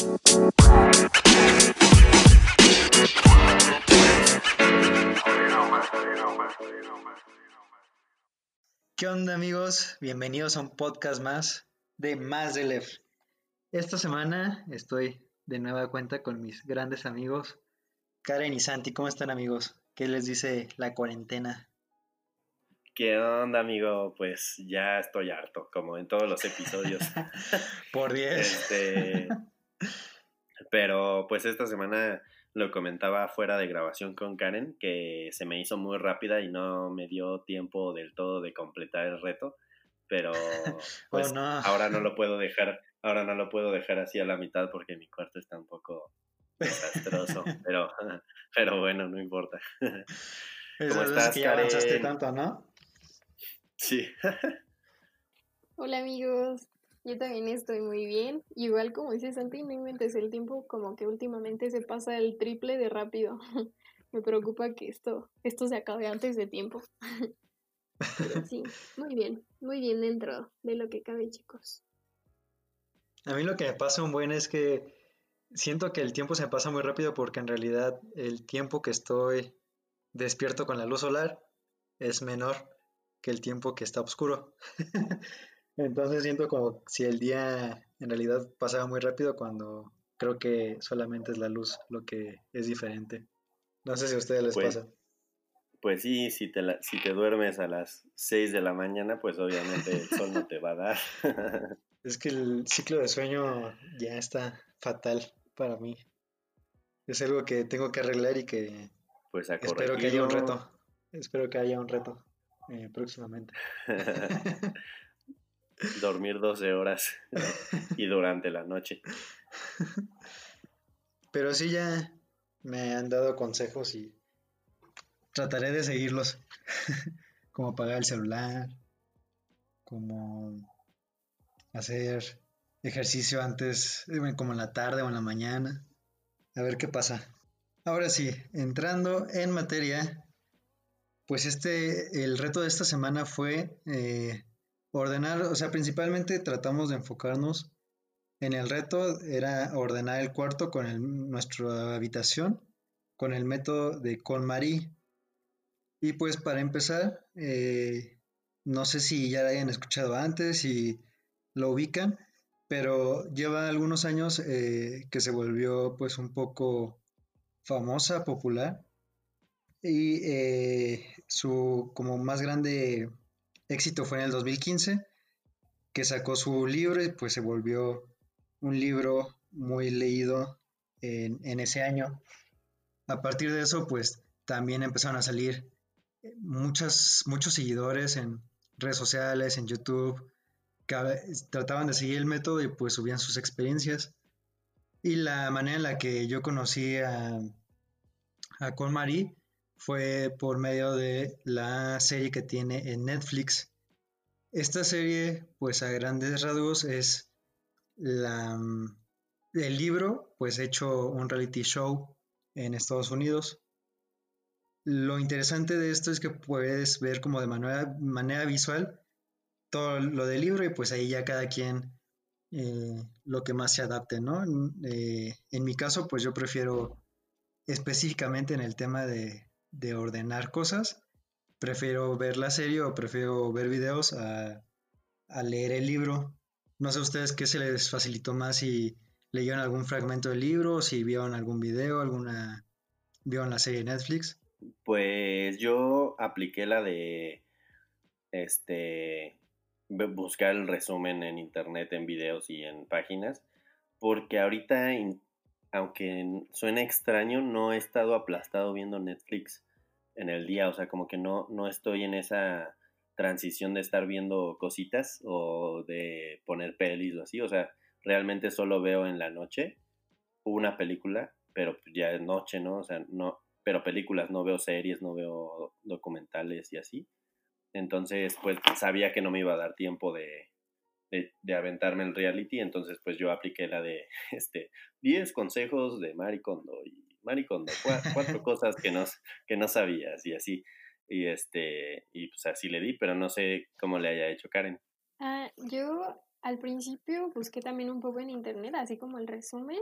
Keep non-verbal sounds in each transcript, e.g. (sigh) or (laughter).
¿Qué onda amigos? Bienvenidos a un podcast más de Más de Lef. Esta semana estoy de nueva cuenta con mis grandes amigos Karen y Santi. ¿Cómo están amigos? ¿Qué les dice la cuarentena? ¿Qué onda, amigo? Pues ya estoy harto, como en todos los episodios. (laughs) Por 10. Este, pero pues esta semana lo comentaba fuera de grabación con Karen, que se me hizo muy rápida y no me dio tiempo del todo de completar el reto. Pero (laughs) pues ahora no lo (laughs) puedo dejar, ahora no lo puedo dejar así a la mitad porque mi cuarto está un poco desastroso. (laughs) pero, pero bueno, no importa. ¿Cómo estás, que avanzaste tanto, ¿no? Sí. Hola amigos, yo también estoy muy bien. Igual como dice Santi, no inventes el tiempo, como que últimamente se pasa el triple de rápido. (laughs) Me preocupa que esto, esto se acabe antes de tiempo. (laughs) Sí, muy bien, muy bien dentro de lo que cabe, chicos. A mí lo que me pasa un buen es que siento que el tiempo se pasa muy rápido porque en realidad el tiempo que estoy despierto con la luz solar es menor que el tiempo que está oscuro. (laughs) Entonces siento como si el día en realidad pasaba muy rápido cuando creo que solamente es la luz lo que es diferente. No sé si a ustedes les pues, pasa. Pues sí, si te, si te duermes a las 6 de la mañana, pues obviamente el sol no te va a dar. (laughs) es que el ciclo de sueño ya está fatal para mí. Es algo que tengo que arreglar y que pues espero que haya un reto. Espero que haya un reto eh, próximamente. (laughs) (laughs) dormir 12 horas y durante la noche. Pero sí ya me han dado consejos y trataré de seguirlos. (laughs) como apagar el celular, como hacer ejercicio antes, eh, como en la tarde o en la mañana. A ver qué pasa. Ahora sí, entrando en materia, pues este, el reto de esta semana fue eh, Ordenar, o sea, principalmente tratamos de enfocarnos en el reto, era ordenar el cuarto con nuestra habitación, con el método de KonMari. Y pues para empezar, eh, no sé si ya lo hayan escuchado antes, si lo ubican, pero lleva algunos años eh, que se volvió pues un poco famosa, popular. Y eh, su como más grande éxito fue en el 2015, que sacó su libro y pues se volvió un libro muy leído en, ese año. A partir de eso, pues también empezaron a salir muchos seguidores en redes sociales, en YouTube, que trataban de seguir el método y pues subían sus experiencias. Y la manera en la que yo conocí a, a Marie fue por medio de la serie que tiene en Netflix. Esta serie, pues a grandes rasgos, es la, mm, el libro, pues hecho un reality show en Estados Unidos. Lo interesante de esto es que puedes ver como de manera, manera visual todo lo del libro y pues ahí ya cada quien eh, lo que más se adapte, ¿no? Eh, en mi caso, pues yo prefiero específicamente en el tema de, de ordenar cosas, prefiero ver la serie o prefiero ver videos a, leer el libro. No sé ustedes qué se les facilitó más si leyeron algún fragmento del libro, si vieron algún video, alguna vieron la serie de Netflix. Pues yo apliqué la de este buscar el resumen en internet, en videos y en páginas, porque ahorita aunque suene extraño, no he estado aplastado viendo Netflix en el día, o sea, como que no, no estoy en esa transición de estar viendo cositas o de poner pelis o así, o sea, realmente solo veo en la noche una película, pero ya es noche, ¿no? O sea, no, pero películas, no veo series, no veo documentales y así. Entonces, pues sabía que no me iba a dar tiempo de, de, aventarme el reality, entonces pues yo apliqué la de (laughs) este 10 consejos de Maricondo y Maricondo, cuatro, (laughs) cosas que no, que no sabías y así. Y este, y pues así le di, pero no sé cómo le haya hecho Karen. Ah, yo al principio busqué también un poco en internet, así como el resumen,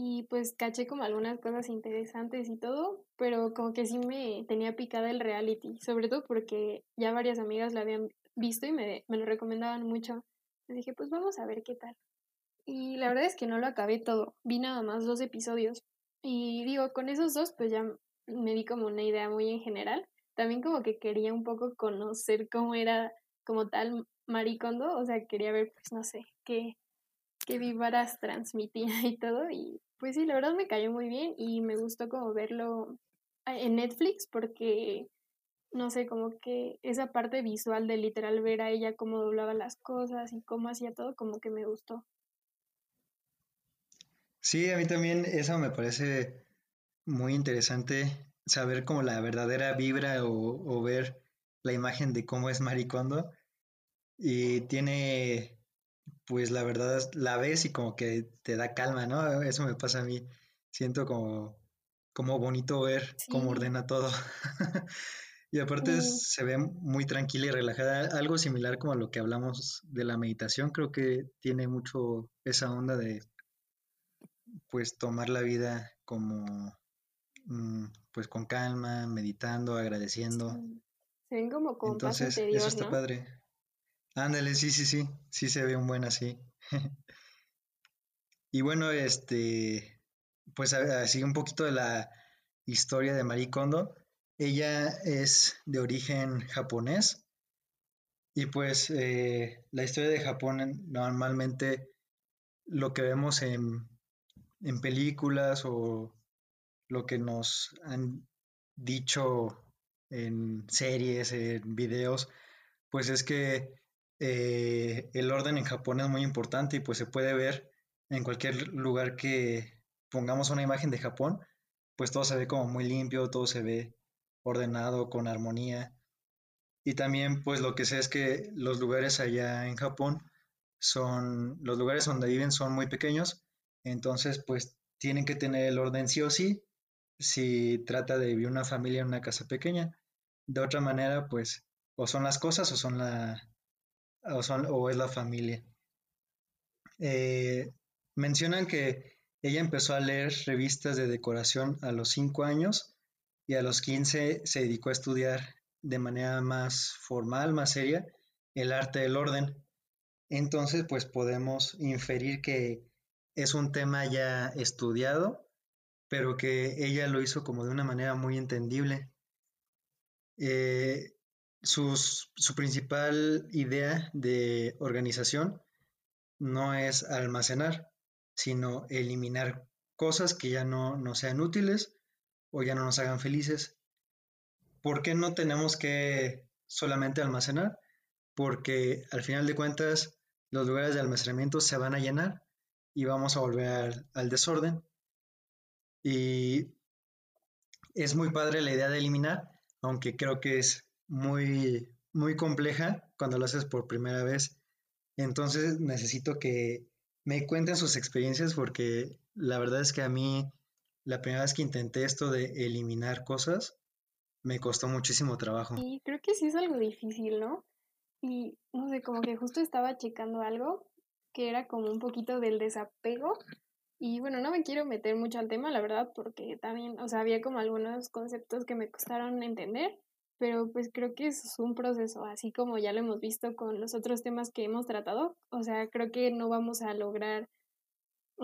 y pues caché como algunas cosas interesantes y todo, pero como que sí me tenía picada el reality, sobre todo porque ya varias amigas lo habían visto y me, me lo recomendaban mucho. Les dije, pues vamos a ver qué tal. Y la verdad es que no lo acabé todo, vi nada más dos episodios. Y digo, con esos dos pues ya me di como una idea muy en general. También como que quería un poco conocer cómo era como tal Maricondo, o sea, quería ver pues no sé, qué, qué vívaras transmitía (laughs) y todo. Y pues sí, la verdad me cayó muy bien y me gustó como verlo en Netflix porque no sé, como que esa parte visual de literal ver a ella cómo doblaba las cosas y cómo hacía todo, como que me gustó. Sí, a mí también eso me parece muy interesante, saber como la verdadera vibra o, ver la imagen de cómo es Maricondo. Y tiene, pues la verdad, la ves y como que te da calma, ¿no? Eso me pasa a mí. Siento como, como bonito ver cómo ordena todo. (laughs) Y aparte se ve muy tranquila y relajada, algo similar como a lo que hablamos de la meditación, creo que tiene mucho esa onda de pues tomar la vida como mm, pues con calma, meditando, agradeciendo. Se ven como con Entonces, eso está padre. Ándale, sí, sí, sí, sí se ve un buen así. (laughs) y bueno, este, pues así un poquito de la historia de Marie Kondo. Ella es de origen japonés y pues eh, la historia de Japón normalmente lo que vemos en, en películas o lo que nos han dicho en series, en videos, pues es que eh, el orden en Japón es muy importante y pues se puede ver en cualquier lugar que pongamos una imagen de Japón, pues todo se ve como muy limpio, todo se ve ordenado, con armonía. Y también pues lo que sé es que los lugares allá en Japón son, los lugares donde viven son muy pequeños, entonces pues tienen que tener el orden sí o sí si trata de vivir una familia en una casa pequeña. De otra manera pues o son las cosas o son la o, son, o es la familia. Eh, mencionan que ella empezó a leer revistas de decoración a los cinco años y a los 15 se dedicó a estudiar de manera más formal, más seria, el arte del orden. Entonces, pues podemos inferir que es un tema ya estudiado, pero que ella lo hizo como de una manera muy entendible. Eh, su principal idea de organización no es almacenar, sino eliminar cosas que ya no, no sean útiles o ya no nos hagan felices. ¿Por qué no tenemos que solamente almacenar? Porque al final de cuentas los lugares de almacenamiento se van a llenar y vamos a volver al, desorden. Y es muy padre la idea de eliminar, aunque creo que es muy, muy compleja cuando lo haces por primera vez. Entonces necesito que me cuenten sus experiencias porque la verdad es que a mí la primera vez que intenté esto de eliminar cosas, me costó muchísimo trabajo. Sí, creo que sí es algo difícil, ¿no? Y no sé, como que justo estaba checando algo que era como un poquito del desapego. Y bueno, no me quiero meter mucho al tema, la verdad, porque también, o sea, había como algunos conceptos que me costaron entender, pero pues creo que es un proceso, así como ya lo hemos visto con los otros temas que hemos tratado. O sea, creo que no vamos a lograr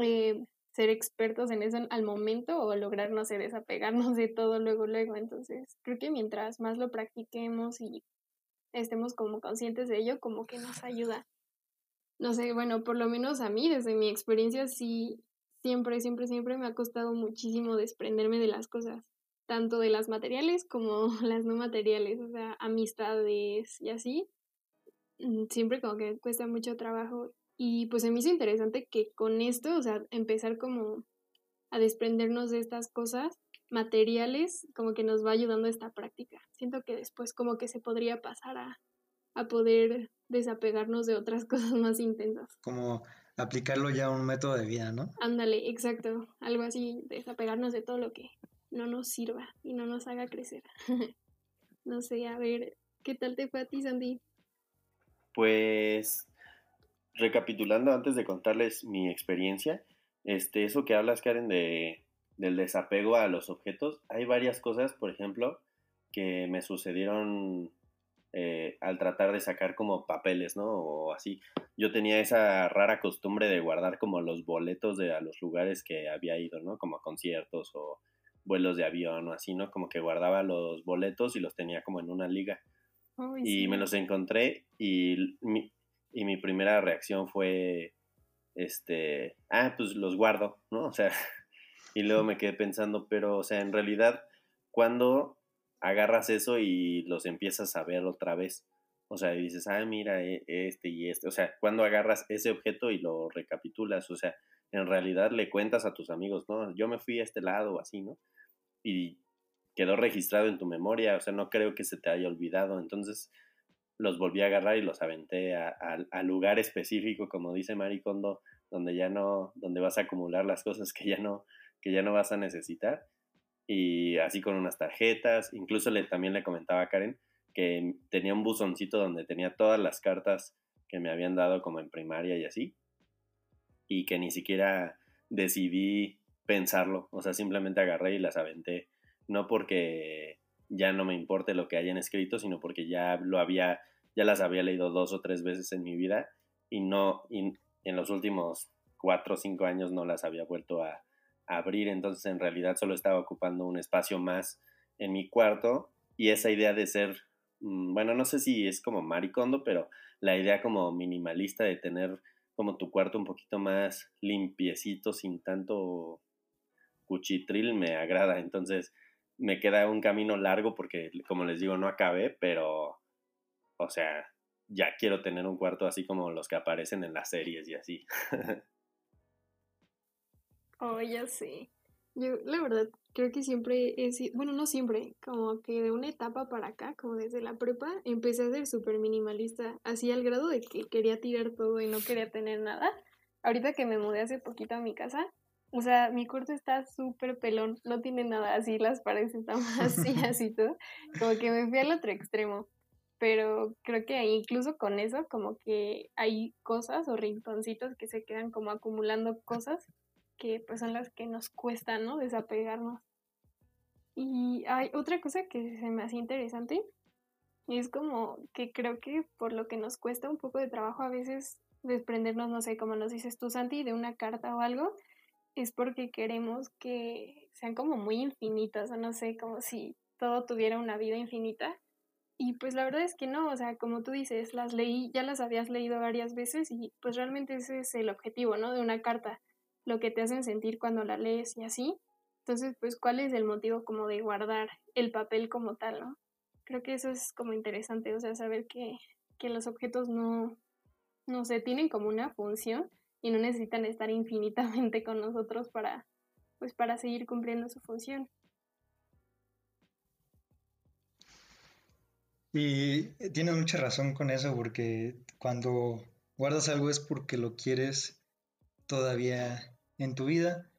eh, ser expertos en eso al momento o lograr, no sé, desapegarnos de todo luego, luego. Entonces, creo que mientras más lo practiquemos y estemos como conscientes de ello, como que nos ayuda. No sé, bueno, por lo menos a mí, desde mi experiencia, sí, siempre, siempre, siempre me ha costado muchísimo desprenderme de las cosas, tanto de las materiales como (laughs) las no materiales, o sea, amistades y así. Mm, siempre como que cuesta mucho trabajo y pues se me hizo interesante que con esto, o sea, empezar como a desprendernos de estas cosas materiales, como que nos va ayudando esta práctica. Siento que después como que se podría pasar a, a poder desapegarnos de otras (laughs) cosas más intensas. Como aplicarlo ya a un método de vida, ¿no? Ándale, exacto. Algo así, desapegarnos de todo lo que no nos sirva y no nos haga crecer. (laughs) no sé, a ver, ¿qué tal te fue a ti, Sandy? Pues recapitulando antes de contarles mi experiencia, este, eso que hablas, Karen, de, del desapego a los objetos, hay varias cosas, por ejemplo, que me sucedieron eh, al tratar de sacar como papeles, ¿no? O así. Yo tenía esa rara costumbre de guardar como los boletos de a los lugares que había ido, ¿no? Como a conciertos o vuelos de avión o así, ¿no? Como que guardaba los boletos y los tenía como en una liga. y me los encontré y mi, y mi primera reacción fue, este, ah, pues los guardo, ¿no? O sea, (laughs) y luego me quedé pensando, pero, o sea, en realidad, cuando agarras eso y los empiezas a ver otra vez. O sea, y dices, ah, mira, e, este y este. O sea, cuando agarras ese objeto y lo recapitulas, o sea, en realidad le cuentas a tus amigos, no, yo me fui a este lado así, ¿no? Y quedó registrado en tu memoria, o sea, no creo que se te haya olvidado. Entonces, los volví a agarrar y los aventé al lugar específico, como dice Maricondo, donde ya no, donde vas a acumular las cosas que ya no, que ya no vas a necesitar y así con unas tarjetas. Incluso le, también le comentaba a Karen que tenía un buzoncito donde tenía todas las cartas que me habían dado como en primaria y así. Y que ni siquiera decidí pensarlo. O sea, simplemente agarré y las aventé. No porque ya no me importe lo que hayan escrito, sino porque ya lo había, ya las había leído dos o tres veces en mi vida y no, y en los últimos cuatro o cinco años no las había vuelto a, abrir, entonces en realidad solo estaba ocupando un espacio más en mi cuarto y esa idea de ser, mm, bueno, no sé si es como maricondo, pero la idea como minimalista de tener como tu cuarto un poquito más limpiecito, sin tanto cuchitril, me agrada. Entonces me queda un camino largo porque, como les digo, no acabé, pero, o sea, ya quiero tener un cuarto así como los que aparecen en las series y así. (laughs) Oh, ya sé. Yo, la verdad, creo que siempre he sido, bueno, no siempre, como que de una etapa para acá, como desde la prepa, empecé a ser súper minimalista, así al grado de que quería tirar todo y no quería tener nada. Ahorita que me mudé hace poquito a mi casa, o sea, mi cuarto está súper pelón, no tiene nada así, las paredes están (laughs) vacías y todo, como que me fui al otro extremo. Pero creo que incluso con eso, como que hay cosas o rinconcitos que se quedan como acumulando cosas que pues son las que nos cuestan, ¿no? Desapegarnos. Y hay otra cosa que se me hace interesante, y es como que creo que por lo que nos cuesta un poco de trabajo a veces desprendernos, no sé, como nos dices tú, Santi, de una carta o algo, es porque queremos que sean como muy infinitas, o no sé, como si todo tuviera una vida infinita. Y pues la verdad es que no, o sea, como tú dices, las leí, ya las habías leído varias veces y pues realmente ese es el objetivo, ¿no? De una carta lo que te hacen sentir cuando la lees y así. Entonces, pues, ¿cuál es el motivo como de guardar el papel como tal, no? Creo que eso es como interesante, o sea, saber que, que los objetos no, no sé, tienen como una función y no necesitan estar infinitamente con nosotros para, pues, para seguir cumpliendo su función. Y tiene mucha razón con eso, porque cuando guardas algo es porque lo quieres todavía en tu vida.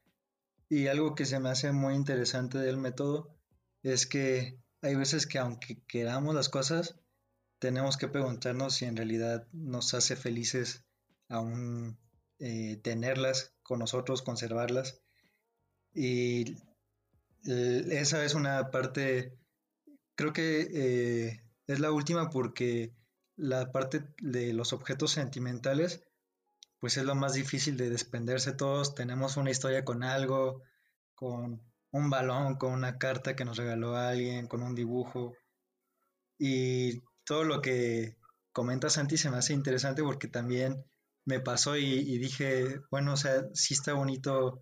Y algo que se me hace muy interesante del método es que hay veces que aunque queramos las cosas, tenemos que preguntarnos si en realidad nos hace felices aún eh, tenerlas con nosotros, conservarlas. Y esa es una parte, creo que eh, es la última porque la parte de los objetos sentimentales pues es lo más difícil de desprenderse. Todos tenemos una historia con algo, con un balón, con una carta que nos regaló alguien, con un dibujo. Y todo lo que comenta Santi se me hace interesante porque también me pasó y, dije, bueno, o sea, sí está bonito,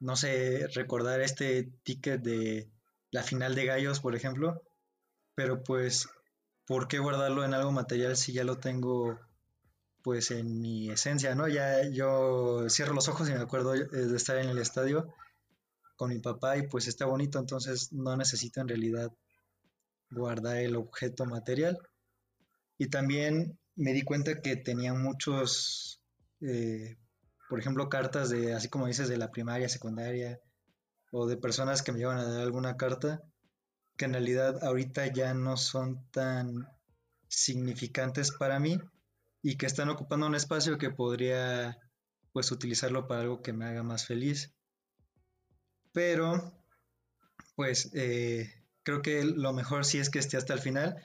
no sé, recordar este ticket de la final de Gallos, por ejemplo, pero pues, ¿por qué guardarlo en algo material si ya lo tengo pues en mi esencia, ¿no? Ya yo cierro los ojos y me acuerdo eh, de estar en el estadio con mi papá y pues está bonito, entonces no necesito en realidad guardar el objeto material. Y también me di cuenta que tenía muchos, eh, por ejemplo, cartas de, así como dices, de la primaria, secundaria, o de personas que me llevan a dar alguna carta, que en realidad ahorita ya no son tan significantes para mí y que están ocupando un espacio que podría pues utilizarlo para algo que me haga más feliz. Pero pues eh, creo que lo mejor sí es que esté hasta el final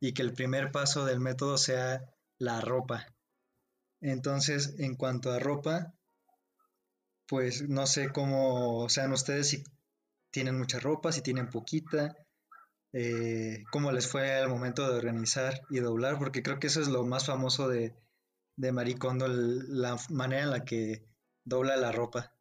y que el primer paso del método sea la ropa. Entonces, en cuanto a ropa, pues no sé cómo sean ustedes si tienen mucha ropa, si tienen poquita, eh, cómo les fue al momento de organizar y doblar, porque creo que eso es lo más famoso de, de Maricondo, la manera en la que dobla la ropa.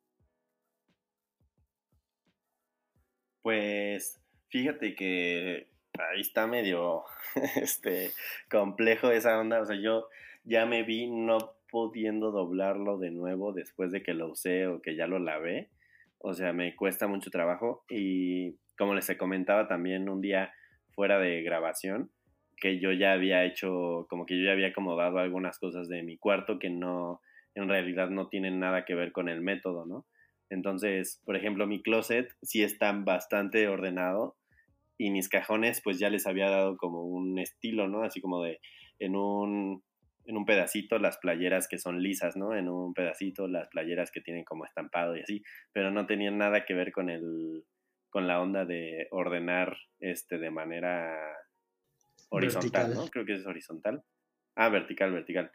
Pues fíjate que ahí está medio (laughs) este complejo esa onda, o sea, yo ya me vi no pudiendo doblarlo de nuevo después de que lo usé o que ya lo lavé. O sea, me cuesta mucho trabajo y como les comentaba también un día fuera de grabación, que yo ya había hecho, como que yo ya había acomodado algunas cosas de mi cuarto que no, en realidad no tienen nada que ver con el método, ¿no? Entonces, por ejemplo, mi closet sí está bastante ordenado y mis cajones pues ya les había dado como un estilo, ¿no? Así como de en un en un pedacito las playeras que son lisas, ¿no? En un pedacito las playeras que tienen como estampado y así, pero no tenían nada que ver con el con la onda de ordenar este de manera horizontal, ¿no? Creo que es horizontal. Ah, vertical, vertical.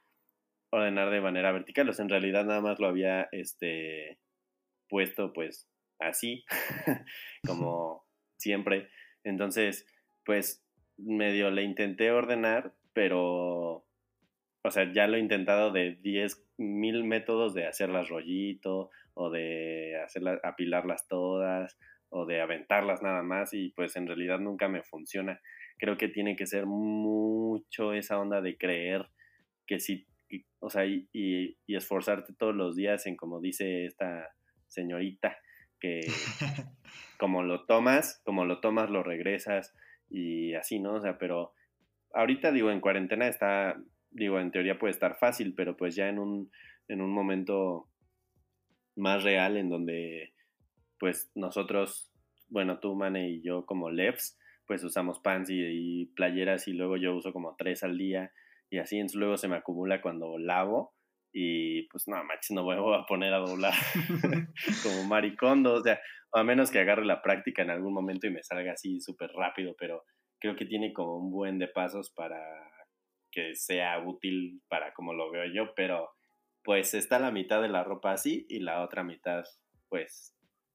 Ordenar de manera vertical, o sea, en realidad nada más lo había este puesto pues así, (laughs) como siempre. Entonces, pues medio le intenté ordenar, pero o sea, ya lo he intentado de 10 mil métodos de hacerlas rollito o de hacerlas, apilarlas todas o de aventarlas nada más y pues en realidad nunca me funciona. Creo que tiene que ser mucho esa onda de creer que sí, o sea, y, y, esforzarte todos los días en como dice esta señorita, que (laughs) como lo tomas, como lo tomas, lo regresas y así, ¿no? O sea, pero ahorita digo, en cuarentena está digo, en teoría puede estar fácil, pero pues ya en un, en un momento más real en donde pues nosotros, bueno, tú, Mane y yo como levs, pues usamos pants y, playeras y luego yo uso como tres al día y así entonces luego se me acumula cuando lavo y pues no, macho, no voy a poner a doblar (laughs) (laughs) como maricondo, o sea, a menos que agarre la práctica en algún momento y me salga así súper rápido, pero creo que tiene como un buen de pasos para que sea útil para como lo veo yo, pero pues está la mitad de la ropa así y la otra mitad pues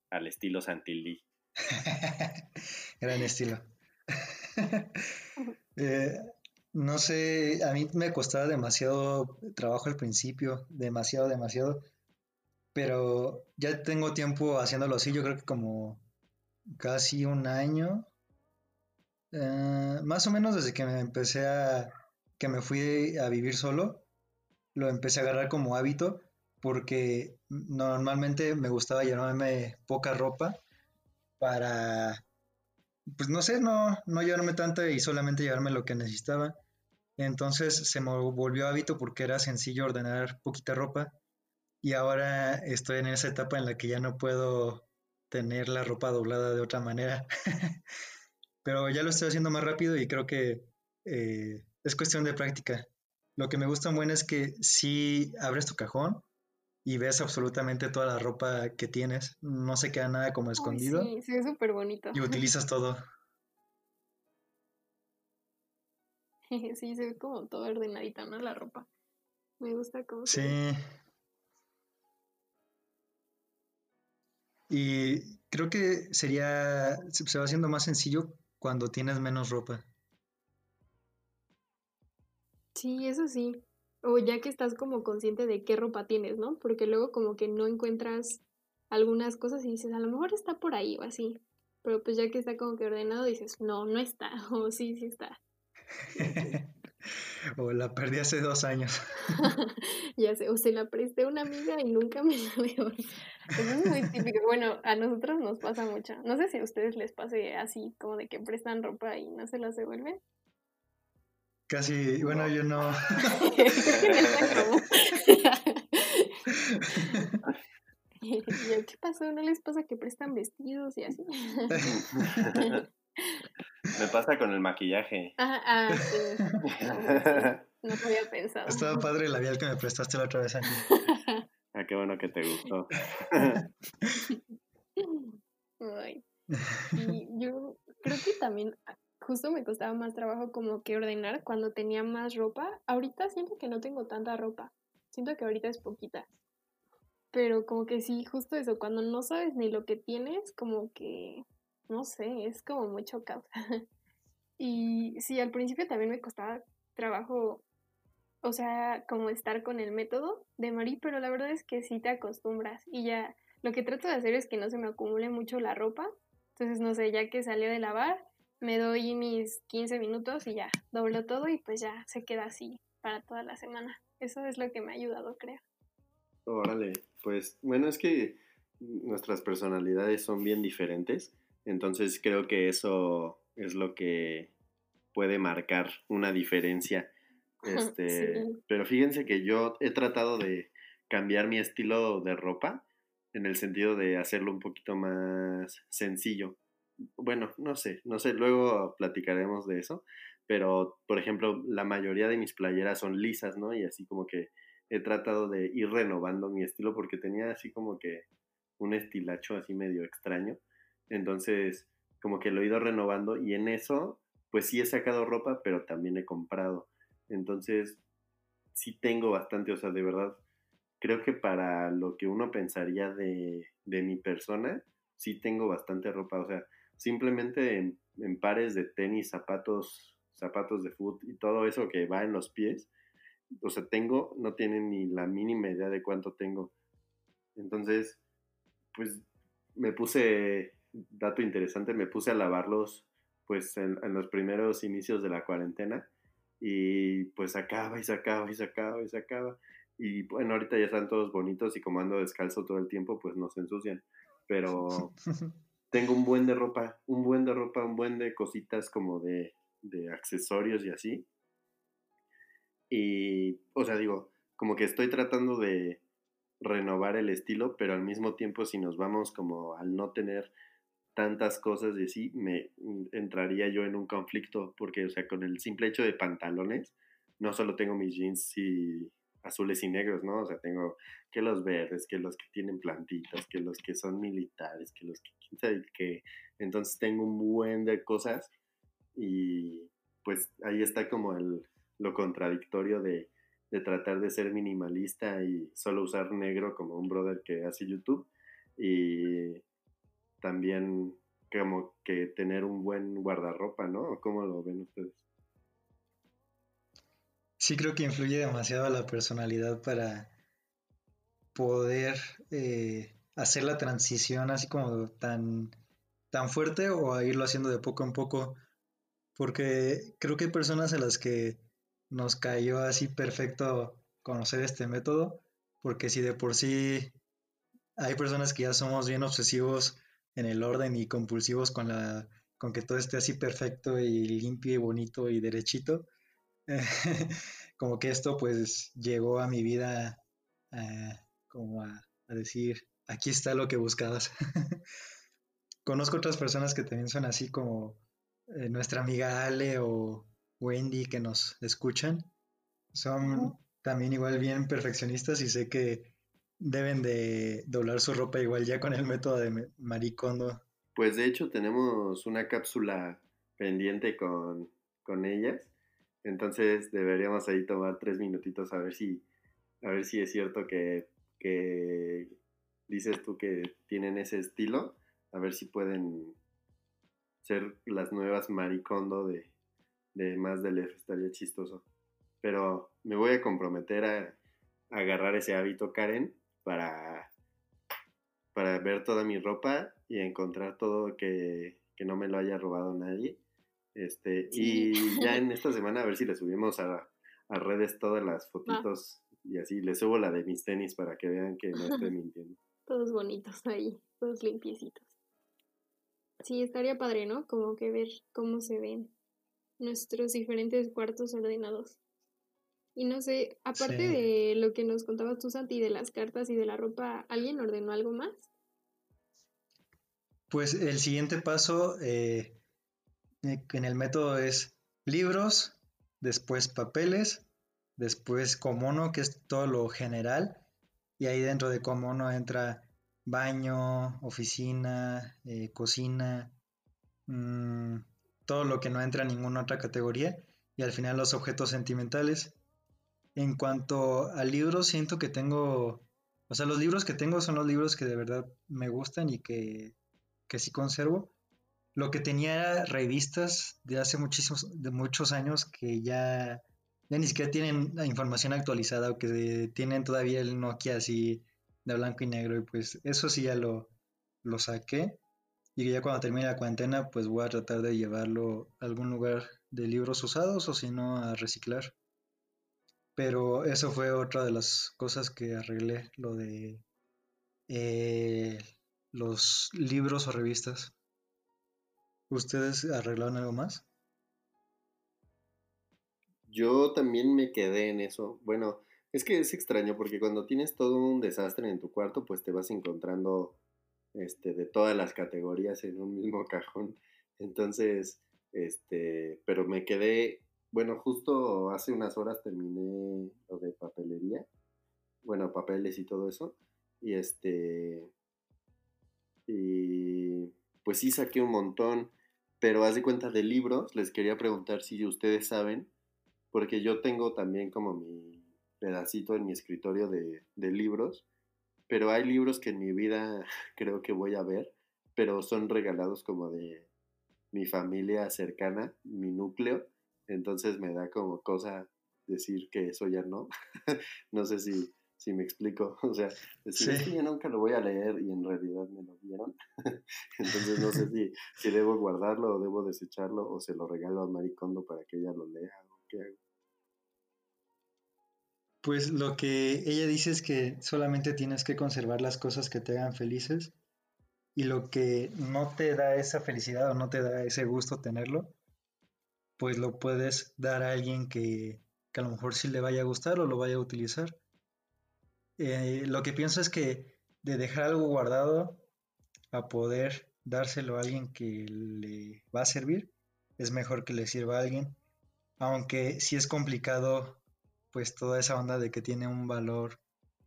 al estilo Santilli. (laughs) Gran estilo. Eh, no sé, a mí me costaba demasiado trabajo al principio, demasiado, demasiado, pero ya tengo tiempo haciéndolo así, yo creo que como casi un año, eh, más o menos desde que me empecé a, que me fui a vivir solo, lo empecé a agarrar como hábito porque normalmente me gustaba llevarme poca ropa para, pues no sé, no, no llevarme tanta y solamente llevarme lo que necesitaba. Entonces se me volvió hábito porque era sencillo ordenar poquita ropa y ahora estoy en esa etapa en la que ya no puedo tener la ropa doblada de otra manera. (laughs) Pero ya lo estoy haciendo más rápido y creo que eh, es cuestión de práctica. Lo que me gusta muy es que si abres tu cajón y ves absolutamente toda la ropa que tienes, no se queda nada como escondido. sí, se ve súper bonito. Y utilizas todo. (laughs) sí, se ve como todo ordenadita, ¿no? La ropa. Me gusta cómo Sí. Y creo que sería, se va haciendo más sencillo cuando tienes menos ropa. Sí, eso sí. O ya que estás como consciente de qué ropa tienes, ¿no? Porque luego como que no encuentras algunas cosas y dices, a lo mejor está por ahí o así. Pero pues ya que está como que ordenado dices, no, no está. (laughs) O sí, sí está. (laughs) o la perdí hace dos años. (laughs) ya sé, o se la presté a una amiga y nunca me la dio. Eso es muy típico. Bueno, a nosotros nos pasa mucho. No sé si a ustedes les pase así, como de que prestan ropa y no se las devuelven. Casi, bueno, yo no. (laughs) ¿Qué pasó? ¿No les pasa que prestan vestidos y así? Me pasa con el maquillaje. Ah, ah, sí. (laughs) No lo había pensado. Estaba padre el labial que me prestaste la otra vez, Ángel. Ah, qué bueno que te gustó. Ay. Y yo creo que también justo me costaba más trabajo como que ordenar cuando tenía más ropa. Ahorita siento que no tengo tanta ropa. Siento que ahorita es poquita. Pero como que sí, justo eso, cuando no sabes ni lo que tienes, como que, no sé, es como mucho caos. (laughs) y sí, al principio también me costaba trabajo, o sea, como estar con el método de Marie, pero la verdad es que sí te acostumbras y ya lo que trato de hacer es que no se me acumule mucho la ropa. Entonces, no sé, ya que salió de lavar, me doy mis 15 minutos y ya, doblo todo y pues ya se queda así para toda la semana. Eso es lo que me ha ayudado, creo. Órale, pues bueno, es que nuestras personalidades son bien diferentes, entonces creo que eso es lo que puede marcar una diferencia. (laughs) Este, Pero fíjense que yo he tratado de cambiar mi estilo de ropa en el sentido de hacerlo un poquito más sencillo. Bueno, no sé, no sé, luego platicaremos de eso, pero por ejemplo, la mayoría de mis playeras son lisas, ¿no? Y así como que he tratado de ir renovando mi estilo porque tenía así como que un estilacho así medio extraño. Entonces, como que lo he ido renovando y en eso, pues sí he sacado ropa, pero también he comprado. Entonces, sí tengo bastante, o sea, de verdad, creo que para lo que uno pensaría de, mi persona, sí tengo bastante ropa, o sea, simplemente en, en pares de tenis, zapatos, zapatos de foot y todo eso que va en los pies, o sea, tengo, no tienen ni la mínima idea de cuánto tengo. Entonces, pues me puse, dato interesante, me puse a lavarlos pues en, los primeros inicios de la cuarentena y pues sacaba y sacaba y sacaba y sacaba. Y bueno, ahorita ya están todos bonitos y como ando descalzo todo el tiempo, pues no se ensucian. Pero (laughs) tengo un buen de ropa, un buen de ropa, un buen de cositas como de, de accesorios y así. Y, o sea, digo, como que estoy tratando de renovar el estilo, pero al mismo tiempo si nos vamos como al no tener tantas cosas de sí, me mm, entraría yo en un conflicto, porque, o sea, con el simple hecho de pantalones, no solo tengo mis jeans y azules y negros, ¿no? O sea, tengo que los verdes, que los que tienen plantitas, que los que son militares, que los que quién sabe qué. Entonces tengo un buen de cosas y pues ahí está como el, lo contradictorio de, tratar de ser minimalista y solo usar negro como un brother que hace YouTube y también como que tener un buen guardarropa, ¿no? ¿Cómo lo ven ustedes? Sí creo que influye demasiado la personalidad para poder eh, hacer la transición así como tan, tan fuerte o irlo haciendo de poco en poco. Porque creo que hay personas a las que nos cayó así perfecto conocer este método, porque si de por sí hay personas que ya somos bien obsesivos en el orden y compulsivos con la con que todo esté así perfecto y limpio y bonito y derechito, (laughs) como que esto pues llegó a mi vida como a, decir, aquí está lo que buscabas. (laughs) Conozco otras personas que también son así como eh, nuestra amiga Ale o, Wendy que nos escuchan son también igual bien perfeccionistas y sé que deben de doblar su ropa igual ya con el método de maricondo. Pues de hecho tenemos una cápsula pendiente con, con ellas, entonces deberíamos ahí tomar tres minutitos a ver si, a ver si es cierto que, que dices tú que tienen ese estilo, a ver si pueden ser las nuevas maricondo de, de más del F, estaría chistoso. Pero me voy a comprometer a, agarrar ese hábito, Karen, para, para ver toda mi ropa y encontrar todo que, no me lo haya robado nadie. Este, Y ya en (laughs) esta semana a ver si le subimos a, a redes todas las fotitos y así. Le subo la de mis tenis para que vean que no estoy (laughs) mintiendo. Todos bonitos ahí, todos limpiecitos. Sí, estaría padre, ¿no? Como que ver cómo se ven nuestros diferentes cuartos ordenados. Y no sé, aparte de lo que nos contabas tú, Santi, de las cartas y de la ropa, ¿alguien ordenó algo más? Pues el siguiente paso eh, eh, en el método es libros, después papeles, Después Comono, que es todo lo general. Y ahí dentro de Comono entra baño, oficina, eh, cocina, mm, todo lo que no entra en ninguna otra categoría. Y al final los objetos sentimentales. En cuanto a libros, siento que tengo, o sea, los libros que tengo son los libros que de verdad me gustan y que, que sí conservo. Lo que tenía era revistas de hace muchísimos, de muchos años que ya, ya ni siquiera tienen la información actualizada o que tienen todavía el Nokia así de blanco y negro. Y pues eso sí ya lo, lo saqué. Y ya cuando termine la cuarentena, pues voy a tratar de llevarlo a algún lugar de libros usados o si no a reciclar. Pero eso fue otra de las cosas que arreglé, lo de eh, los libros o revistas. ¿Ustedes arreglaron algo más? Yo también me quedé en eso. Bueno, es que es extraño porque cuando tienes todo un desastre en tu cuarto, pues te vas encontrando este, de todas las categorías en un mismo cajón. Entonces, este, pero me quedé, bueno, justo hace unas horas terminé lo de papelería, bueno, papeles y todo eso, y este, y pues sí saqué un montón, pero haz de cuenta de libros, les quería preguntar si ustedes saben, porque yo tengo también como mi pedacito en mi escritorio de, de libros, pero hay libros que en mi vida (laughs) creo que voy a ver, pero son regalados como de mi familia cercana, mi núcleo, entonces me da como cosa decir que eso ya no. (laughs) no sé si, si me explico. O sea, decir, es que yo nunca lo voy a leer y en realidad me lo dieron. (laughs) entonces no sé si, si debo guardarlo o debo desecharlo o se lo regalo a Maricondo para que ella lo lea o qué hago. Pues lo que ella dice es que solamente tienes que conservar las cosas que te hagan felices y lo que no te da esa felicidad o no te da ese gusto tenerlo, pues lo puedes dar a alguien que, a lo mejor sí le vaya a gustar o lo vaya a utilizar. Eh, lo que pienso es que de dejar algo guardado a poder dárselo a alguien que le va a servir, es mejor que le sirva a alguien. Aunque sí es complicado, pues toda esa onda de que tiene un valor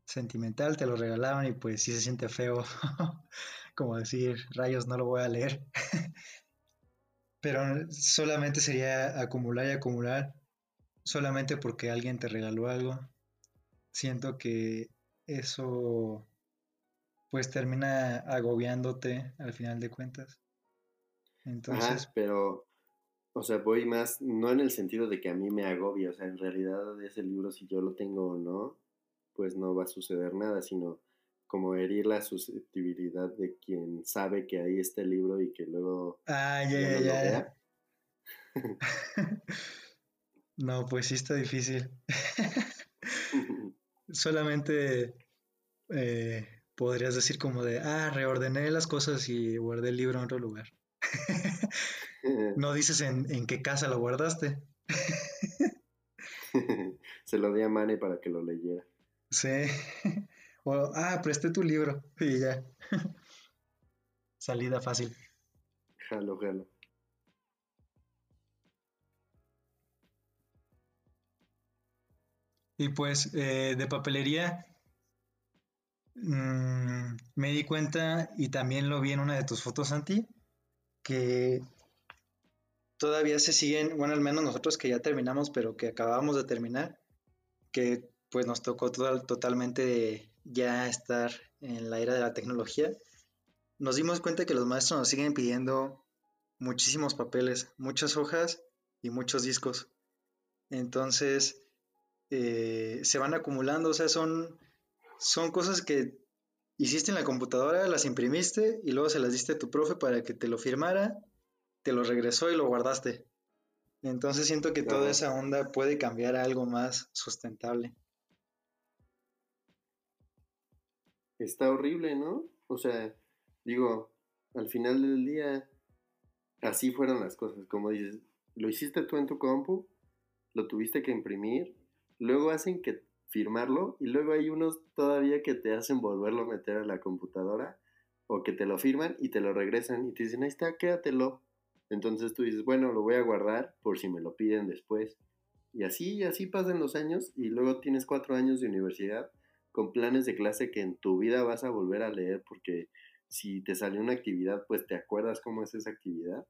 sentimental, te lo regalaban y pues sí se siente feo (laughs) como decir, rayos, no lo voy a leer. (laughs) Pero solamente sería acumular y acumular, solamente porque alguien te regaló algo. Siento que eso pues termina agobiándote al final de cuentas. Entonces, pero, o sea, voy más, no en el sentido de que a mí me agobie, o sea, en realidad ese libro si yo lo tengo o no, pues no va a suceder nada, sino como herir la susceptibilidad de quien sabe que ahí está el libro y que luego ah, ya, ya, ya. (laughs) no, pues sí está difícil. (laughs) (laughs) Solamente eh, podrías decir como de, ah, reordené las cosas y guardé el libro en otro lugar. no dices en, en qué casa lo guardaste. Se lo di a Mane para que lo leyera. Sí. O, ah, presté tu libro (laughs) y ya. Salida fácil. Jalo, jalo. Y pues eh, de papelería mm, me di cuenta y también lo vi en una de tus fotos, Santi, que todavía se siguen, bueno, al menos nosotros que ya terminamos, pero que acabamos de terminar, que pues nos tocó totalmente ya estar en la era de la tecnología, nos dimos cuenta que los maestros nos siguen pidiendo muchísimos papeles, muchas hojas y muchos discos. Entonces, eh, se van acumulando, o sea, son, son cosas que hiciste en la computadora, las imprimiste y luego se las diste a tu profe para que te lo firmara, te lo regresó y lo guardaste. Entonces siento que toda esa onda puede cambiar a algo más sustentable. Está horrible, ¿no? O sea, digo, al final del día, así fueron las cosas. Como dices, lo hiciste tú en tu compu, lo tuviste que imprimir, luego hacen que firmarlo y luego hay unos todavía que te hacen volverlo a meter a la computadora o que te lo firman y te lo regresan y te dicen, ahí está, quédatelo. Entonces tú dices, bueno, lo voy a guardar por si me lo piden después. Y así, y así pasan los años y luego tienes cuatro años de universidad con planes de clase que en tu vida vas a volver a leer porque si te salió una actividad, pues te acuerdas cómo es esa actividad.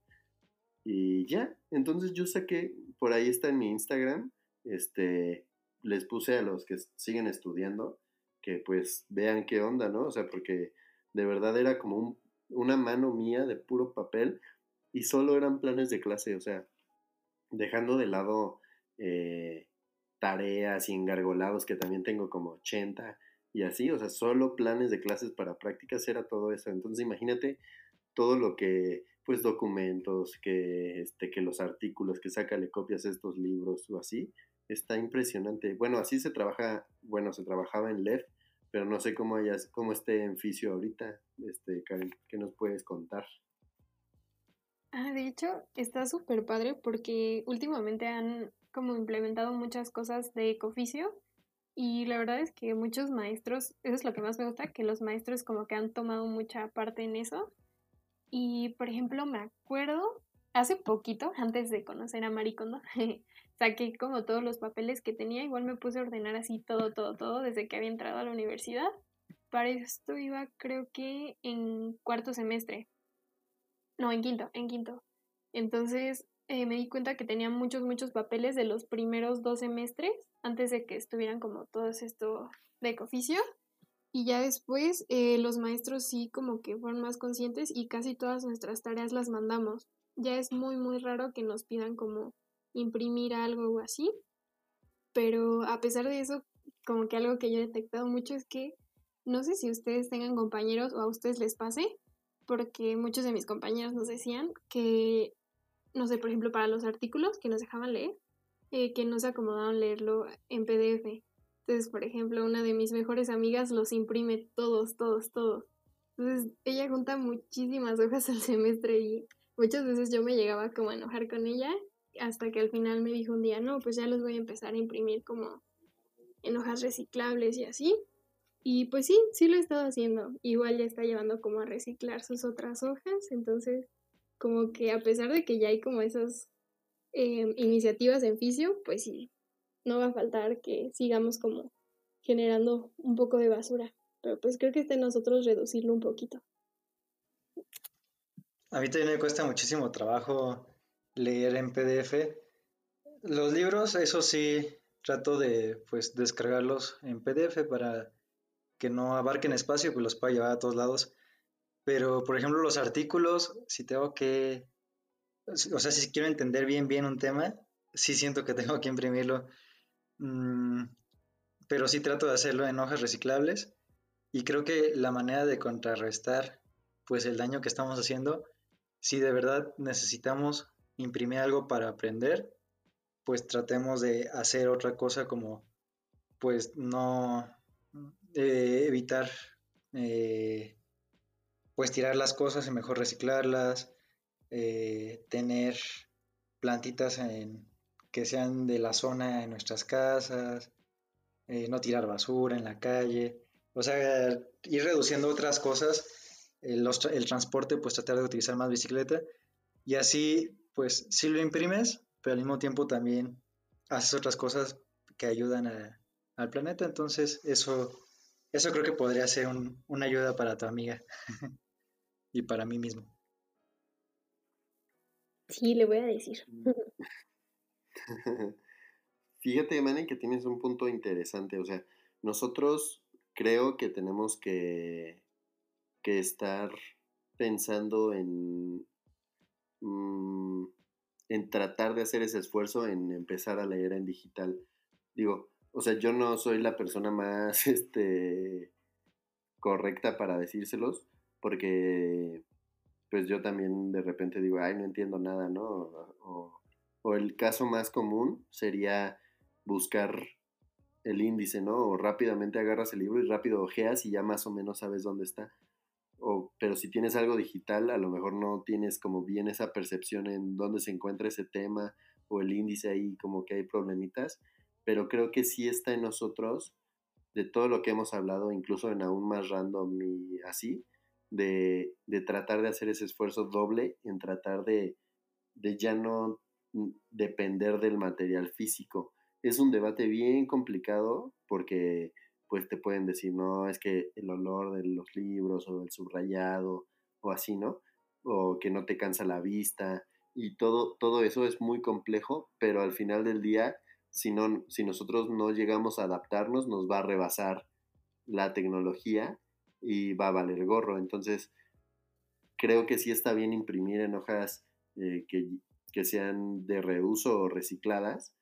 Y ya, entonces yo saqué, por ahí está en mi Instagram, este, les puse a los que siguen estudiando que pues vean qué onda, ¿no? O sea, porque de verdad era como una mano mía de puro papel y solo eran planes de clase, o sea, dejando de lado eh, tareas y engargolados que también tengo como 80 y así, o sea, solo planes de clases para prácticas era todo eso. Entonces imagínate todo lo que, pues documentos, que, este, que los artículos, que sácale copias a estos libros o así, está impresionante. Bueno, así se trabaja, bueno, se trabajaba en LED, pero no sé cómo hayas, cómo esté en Fisio ahorita, este, Karen, ¿qué nos puedes contar? Ah, de hecho, está súper padre porque últimamente han como implementado muchas cosas de ecoficio y la verdad es que muchos maestros, eso es lo que más me gusta, que los maestros como que han tomado mucha parte en eso. Y por ejemplo, me acuerdo, hace poquito, antes de conocer a Maricondo, (laughs) saqué como todos los papeles que tenía, igual me puse a ordenar así todo, todo, todo desde que había entrado a la universidad. Para esto iba creo que en cuarto semestre. No, en quinto, en quinto. Entonces eh, me di cuenta que tenía muchos, muchos papeles de los primeros dos semestres, antes de que estuvieran como todo esto de ecoficio. Y ya después eh, los maestros sí como que fueron más conscientes y casi todas nuestras tareas las mandamos. Ya es muy, muy raro que nos pidan como imprimir algo o así. Pero a pesar de eso, como que algo que yo he detectado mucho es que no sé si ustedes tengan compañeros o a ustedes les pase, porque muchos de mis compañeros nos decían que no sé, por ejemplo, para los artículos que nos dejaban leer, eh, que no se acomodaban leerlo en PDF. Entonces, por ejemplo, una de mis mejores amigas los imprime todos, todos, todos. Entonces, ella junta muchísimas (laughs) hojas al semestre y muchas veces yo me llegaba como a enojar con ella hasta que al final me dijo un día, no, pues ya los voy a empezar a imprimir como en hojas reciclables y así. Y pues sí, sí lo he estado haciendo. Igual ya está llevando como a reciclar sus otras hojas, entonces como que a pesar de que ya hay como esas em, iniciativas en fisio, pues sí, no va a faltar que sigamos como generando un poco de basura. Pero pues creo que está en nosotros reducirlo un poquito. A mí también me cuesta muchísimo trabajo leer en PDF. Los libros, eso sí, trato de pues descargarlos en PDF para que no abarquen espacio, pues los pueda llevar a todos lados. Pero, por ejemplo, los artículos, si tengo que, o sea, si quiero entender bien, bien un tema, sí siento que (laughs) tengo que imprimirlo. Mm, pero sí trato de hacerlo en hojas reciclables. Y creo que la manera de contrarrestar, pues, el daño que estamos haciendo, si de verdad necesitamos imprimir algo para aprender, pues tratemos de hacer otra cosa como, pues, no eh, evitar eh, pues tirar las cosas y mejor reciclarlas, eh, tener plantitas que sean de la zona en nuestras casas, eh, no tirar basura en la calle, o sea, ir reduciendo otras cosas, el, transporte, pues tratar de utilizar más bicicleta y así, pues sí lo imprimes, pero al mismo tiempo también haces otras cosas que ayudan al planeta, entonces eso, eso creo que podría ser una ayuda para tu amiga. (laughs) y para mí mismo. Sí, le voy a decir. (laughs) Fíjate, Manny, que tienes un punto interesante. O sea, nosotros creo que tenemos que, que estar pensando en, mm, en tratar de hacer ese esfuerzo en empezar a leer en digital. Digo, o sea, yo no soy la persona más (laughs) este, correcta para decírselos, porque pues yo también de repente digo, ay, no entiendo nada, ¿no? O, el caso más común sería buscar el índice, ¿no? O rápidamente agarras el libro y rápido ojeas y ya más o menos sabes dónde está. O, pero si tienes algo digital, a lo mejor no tienes como bien esa percepción en dónde se encuentra ese tema o el índice ahí como que hay problemitas, pero creo que sí está en nosotros de todo lo que hemos hablado, incluso en aún más random y así, de, tratar de hacer ese esfuerzo doble en tratar de, ya no depender del material físico. es un debate bien complicado porque pues te pueden decir, no, es que el olor de los libros o el subrayado o así, ¿no? O que no te cansa la vista y todo, todo eso es muy complejo, pero al final del día, si, no, si nosotros no llegamos a adaptarnos, nos va a rebasar la tecnología y va a valer gorro. Entonces, creo que sí está bien imprimir en hojas eh, que, que sean de reuso o recicladas,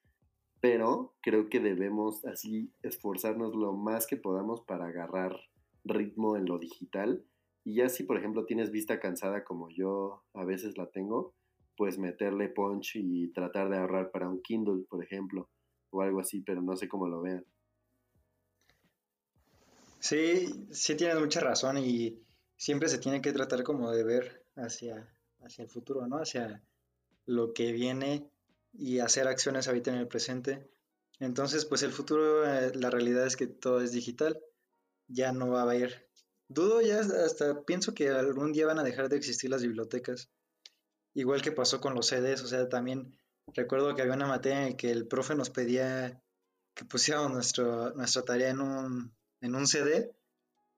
pero creo que debemos así esforzarnos lo más que podamos para agarrar ritmo en lo digital. Y ya si, por ejemplo, tienes vista cansada como yo a veces la tengo, pues meterle punch y tratar de ahorrar para un Kindle, por ejemplo, o algo así, pero no sé cómo lo vean. Sí, sí tienes mucha razón y siempre se tiene que tratar como de ver hacia, hacia el futuro, ¿no? Hacia lo que viene y hacer acciones ahorita en el presente. Entonces, pues el futuro, eh, la realidad es que todo es digital, ya no va a haber. Dudo ya hasta pienso que algún día van a dejar de existir las bibliotecas, igual que pasó con los CDs, o sea, también recuerdo que había una materia en la que el profe nos pedía que pusiéramos nuestro, nuestra tarea en un, en un CD,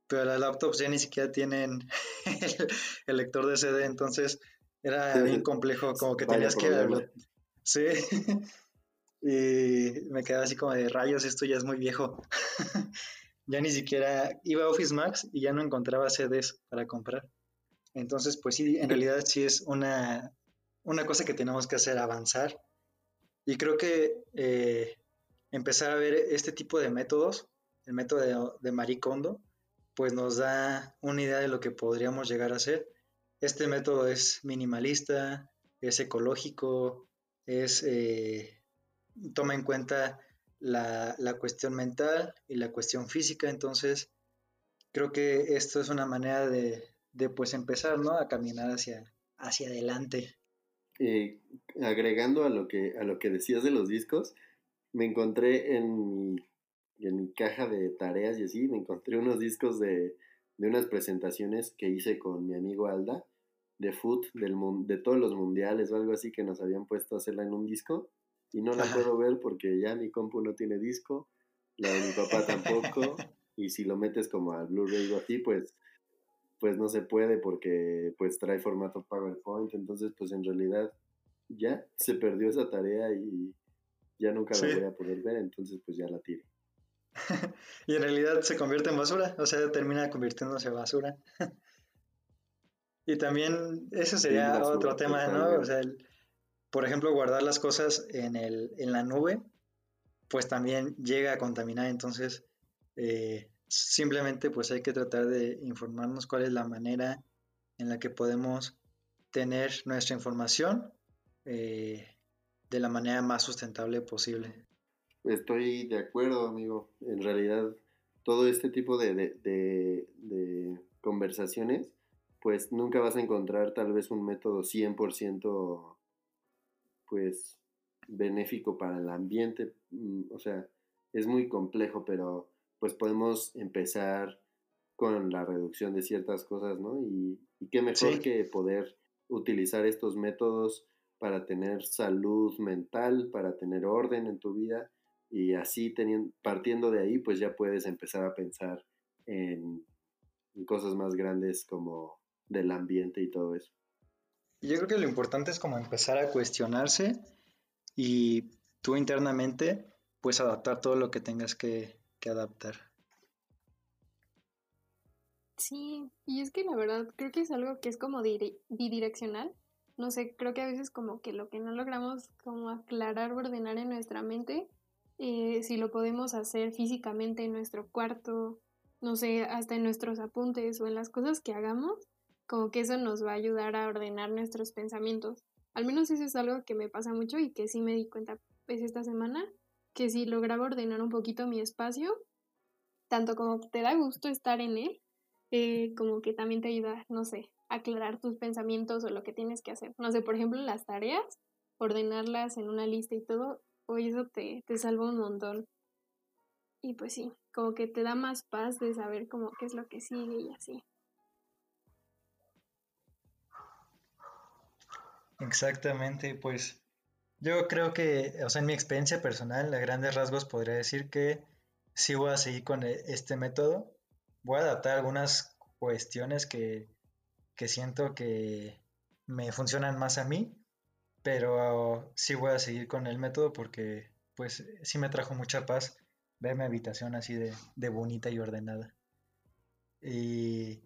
pero las laptops ya ni siquiera tienen (laughs) el, lector de CD, entonces era bien complejo, como que tenías que... Sí. (laughs) y me quedaba así como de rayos, esto ya es muy viejo. (laughs) ya ni siquiera iba a Office Max y ya no encontraba CDs para comprar. Entonces, pues sí, en realidad sí es una, una cosa que tenemos que hacer, avanzar. Y creo que eh, empezar a ver este tipo de métodos, el método de, de Marie Kondo, pues nos da una idea de lo que podríamos llegar a hacer. Este método es minimalista, es ecológico, es, eh, toma en cuenta la, cuestión mental y la cuestión física, entonces creo que esto es una manera de, pues empezar, ¿no? A caminar hacia, hacia adelante. Eh, agregando a lo, que, a lo que decías de los discos, me encontré en mi, en mi caja de tareas y así, me encontré unos discos de, de unas presentaciones que hice con mi amigo Alda de foot del de todos los mundiales o algo así que nos habían puesto a hacerla en un disco y no la puedo ver porque ya mi compu no tiene disco, la de mi papá tampoco (laughs) y si lo metes como al Blu-ray o así pues pues no se puede porque pues trae formato PowerPoint, entonces pues en realidad ya se perdió esa tarea y ya nunca la voy a poder ver, entonces pues ya la tiro. (laughs) y en realidad se convierte en basura, o sea, termina convirtiéndose en basura. (laughs) Y también eso sería otro tema, ¿no? O sea, por ejemplo, guardar las cosas en, el, en la nube, pues también llega a contaminar. Entonces, eh, simplemente pues hay que tratar de informarnos cuál es la manera en la que podemos tener nuestra información eh, de la manera más sustentable posible. Estoy de acuerdo, amigo. En realidad, todo este tipo de, de, de conversaciones pues nunca vas a encontrar tal vez un método 100% pues benéfico para el ambiente, mm, o sea, es muy complejo, pero pues podemos empezar con la reducción de ciertas cosas, ¿no? Y, qué mejor que poder utilizar estos métodos para tener salud mental, para tener orden en tu vida y así teniendo, partiendo de ahí, pues ya puedes empezar a pensar en cosas más grandes como del ambiente y todo eso. Yo creo que lo importante es como empezar a cuestionarse y tú internamente pues adaptar todo lo que tengas que, adaptar. Sí, y es que la verdad creo que es algo que es como bidireccional. No sé, creo que a veces como que lo que no logramos como aclarar o ordenar en nuestra mente, eh, si lo podemos hacer físicamente en nuestro cuarto, no sé, hasta en nuestros apuntes o en las cosas que hagamos, como que eso nos va a ayudar a ordenar nuestros pensamientos. Al menos eso es algo que me pasa mucho y que sí me di cuenta pues esta semana, que si lograba ordenar un poquito mi espacio, tanto como te da gusto estar en él, eh, como que también te ayuda, no sé, a aclarar tus pensamientos o lo que tienes que hacer. No sé, por ejemplo, las tareas, ordenarlas en una lista y todo, hoy eso te, te salva un montón. Y pues sí, como que te da más paz de saber como qué es lo que sigue y así. Exactamente, pues Yo creo que, o sea, en mi experiencia personal, a grandes rasgos podría decir que sí voy a seguir con e- este método. Voy a adaptar algunas cuestiones que, que siento que me funcionan más a mí, pero sí voy a seguir con el método porque pues sí me trajo mucha paz ver mi habitación así de, de bonita y ordenada. Y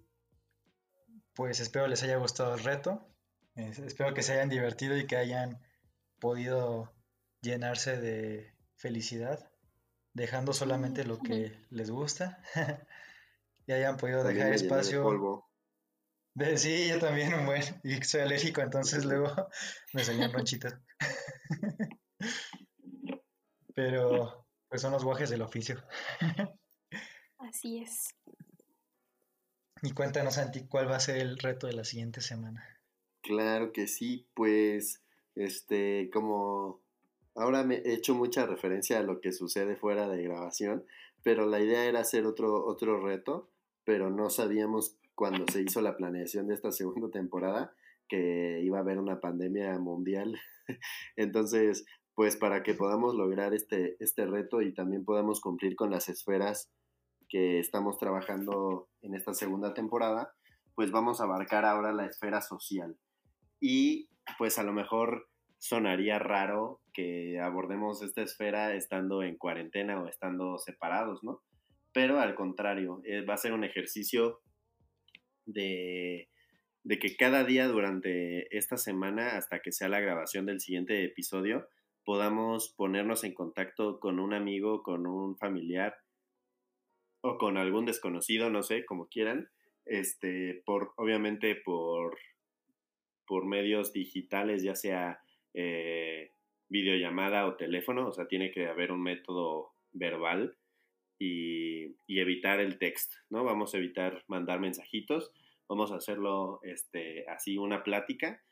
pues espero les haya gustado el reto. Es- espero que se hayan divertido y que hayan podido llenarse de felicidad, dejando solamente lo que les gusta. (laughs) y hayan podido También dejar de espacio. polvo. De, sí, yo también un buen. Y soy alérgico, entonces luego (laughs) me salían ronchitas. (laughs) Pero pues son los guajes del oficio. Así es. Y cuéntanos, Santi, ¿cuál va a ser el reto de la siguiente semana? Claro que sí, pues, este, como ahora me he hecho mucha referencia a lo que sucede fuera de grabación, pero la idea era hacer otro, otro reto, pero no sabíamos cuando se hizo la planeación de esta segunda temporada que iba a haber una pandemia mundial. (laughs) Entonces, pues para que podamos lograr este, este reto y también podamos cumplir con las esferas que estamos trabajando en esta segunda temporada, pues vamos a abarcar ahora la esfera social. Y pues a lo mejor sonaría raro que abordemos esta esfera estando en cuarentena o estando separados, ¿no? Pero al contrario, eh, va a ser un ejercicio de, de que cada día durante esta semana, hasta que sea la grabación del siguiente episodio, podamos ponernos en contacto con un amigo, con un familiar o con algún desconocido, no sé, como quieran, este, por, obviamente por, por medios digitales, ya sea eh, videollamada o teléfono, o sea, tiene que haber un método verbal y, evitar el texto, ¿no? Vamos a evitar mandar mensajitos, vamos a hacerlo este, así una plática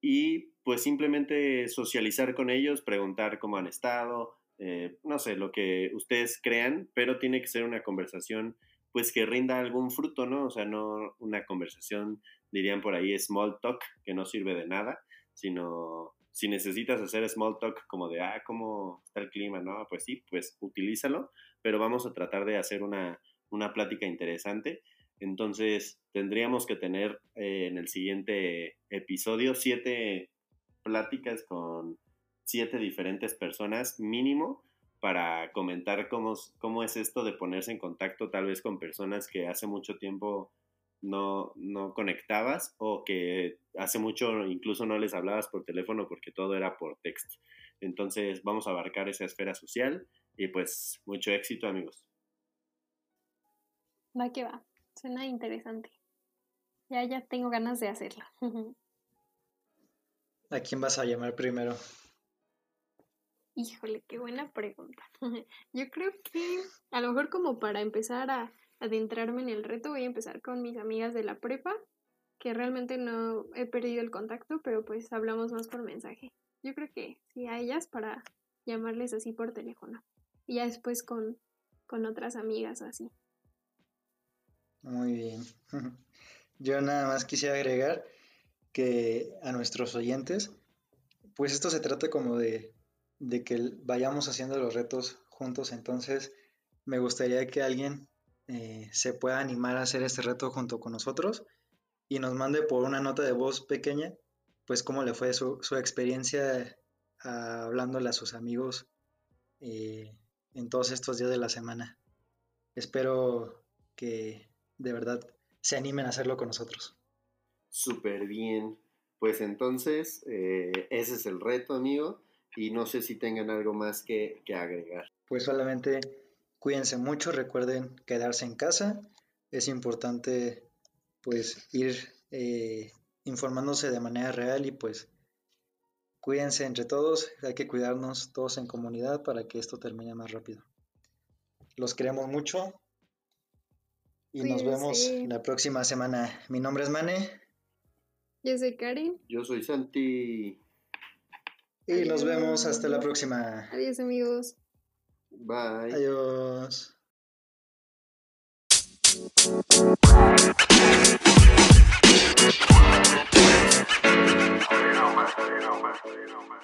y pues simplemente socializar con ellos, preguntar cómo han estado, eh, no sé, lo que ustedes crean, pero tiene que ser una conversación pues que rinda algún fruto, ¿no? O sea, no una conversación, dirían por ahí, small talk, que no sirve de nada, sino si necesitas hacer small talk como de, ah, ¿cómo está el clima? No, pues sí, pues utilízalo, pero vamos a tratar de hacer una, una plática interesante. Entonces, tendríamos que tener eh, en el siguiente episodio siete pláticas con siete diferentes personas mínimo para comentar cómo, cómo es esto de ponerse en contacto tal vez con personas que hace mucho tiempo no, no conectabas o que hace mucho incluso no les hablabas por teléfono porque todo era por texto. Entonces vamos a abarcar esa esfera social y pues mucho éxito amigos. Va que va, suena interesante. Ya, ya tengo ganas de hacerlo. (laughs) ¿A quién vas a llamar primero? Híjole, qué buena pregunta. (laughs) Yo creo que a lo mejor como para empezar a adentrarme en el reto voy a empezar con mis amigas de la prepa, que realmente no he perdido el contacto, pero pues hablamos más por mensaje. Yo creo que sí a ellas para llamarles así por teléfono. Y ya después con, con otras amigas así. Muy bien. (laughs) Yo nada más quisiera agregar que a nuestros oyentes, pues esto se trata como de de que vayamos haciendo los retos juntos. Entonces, me gustaría que alguien eh, se pueda animar a hacer este reto junto con nosotros y nos mande por una nota de voz pequeña, pues cómo le fue su, su experiencia a, hablándole a sus amigos eh, en todos estos días de la semana. Espero que de verdad se animen a hacerlo con nosotros. Súper bien. Pues entonces, eh, ese es el reto, amigo y no sé si tengan algo más que, que, agregar. Pues solamente cuídense mucho, recuerden quedarse en casa, es importante pues ir eh, informándose de manera real y pues cuídense entre todos, hay que cuidarnos todos en comunidad para que esto termine más rápido. Los queremos mucho y cuídense. nos vemos la próxima semana. Mi nombre es Mane. Yo soy Karen. Yo soy Santi. Y Adiós. nos vemos hasta la próxima. Adiós amigos. Bye. Adiós. You know, man. You know, man. You know, man.